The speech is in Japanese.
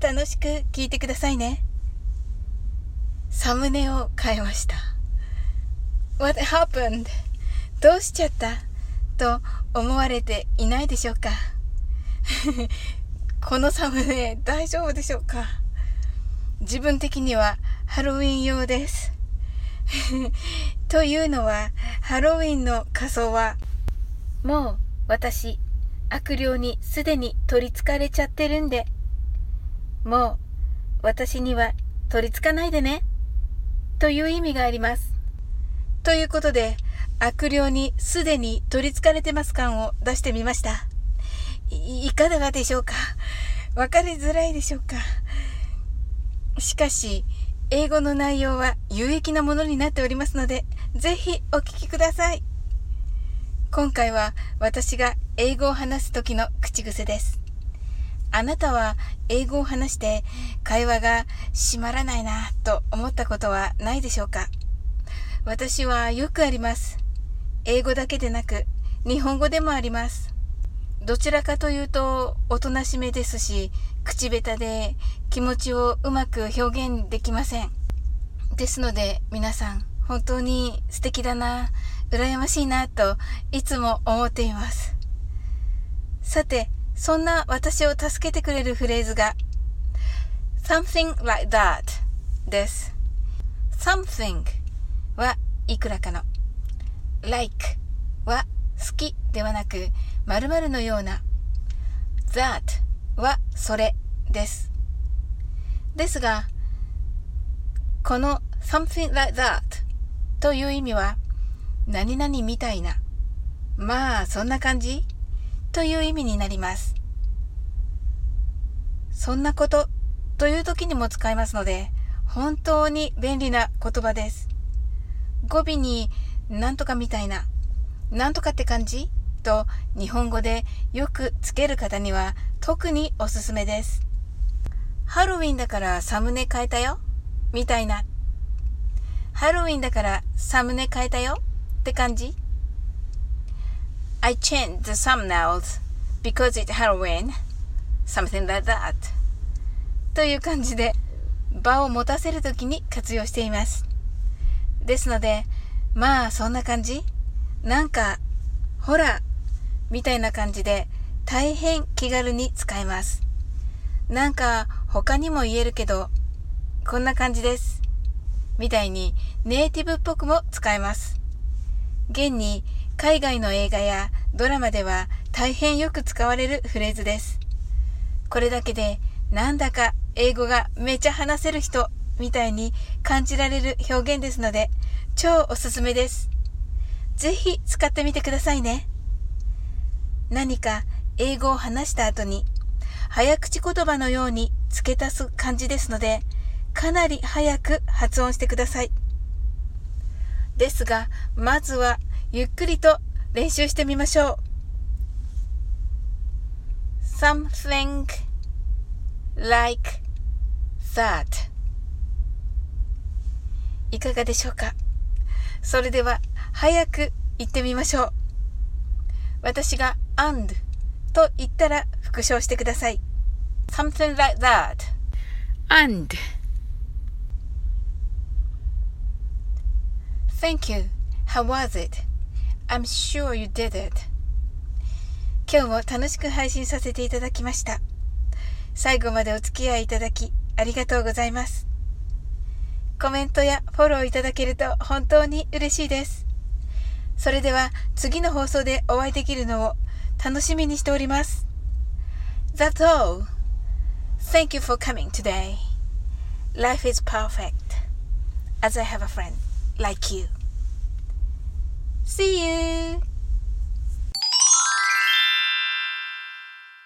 楽しく聞いてくださいね。サムネを変えました。What happened? どうしちゃったと思われていないでしょうか このサムネ大丈夫でしょうか自分的にはハロウィン用です。というのは、ハロウィンの仮装は、もう私、悪霊にすでに取りつかれちゃってるんで、もう私には取りつかないでね、という意味があります。ということで、悪霊にすでに取りつかれてます感を出してみました。いかがでしょうか？わかりづらいでしょうか？しかし、英語の内容は有益なものになっておりますので、ぜひお聞きください。今回は私が英語を話す時の口癖です。あなたは英語を話して会話が閉まらないなと思ったことはないでしょうか？私はよくあります。英語だけでなく日本語でもあります。どちらかというとおとなしめですし口下手で気持ちをうまく表現できません。ですので皆さん本当に素敵だな、羨ましいなといつも思っています。さて、そんな私を助けてくれるフレーズが something like that です。something はいくらかの like は好きではなく〇〇のような that はそれです。ですが、この something like that という意味は何々みたいなまあそんな感じ？という意味になります。そんなことという時にも使いますので本当に便利な言葉です。語尾になんとかみたいななんとかって感じ？と日本語でよくつける方には特におすすめです。ハロウィンだからサムネ変えたよ？みたいな。ハロウィンだからサムネ変えたよ？って感じ？?I changed the thumbnails because it's Halloween. Something like that. という感じで場を持たせるときに活用しています。ですので、まあそんな感じなんか、ほら、みたいな感じで大変気軽に使えます。なんか他にも言えるけど、こんな感じです。みたいにネイティブっぽくも使えます。現に海外の映画やドラマでは大変よく使われるフレーズです。これだけでなんだか英語がめちゃ話せる人みたいに感じられる表現ですので超おすすめです。ぜひ使ってみてくださいね。何か英語を話した後に早口言葉のように付け足す感じですのでかなり早く発音してください。ですが、まずはゆっくりと練習してみましょう。something like that いかがでしょうかそれでは早く言ってみましょう。私が and と言ったら復唱してください。something like that and Thank you. How was it? I'm sure you did it. 今日も楽しく配信させていただきました。最後までお付き合いいただきありがとうございます。コメントやフォローいただけると本当に嬉しいです。それでは次の放送でお会いできるのを楽しみにしております。That's all. Thank you for coming today. Life is perfect as I have a friend. like you. See you!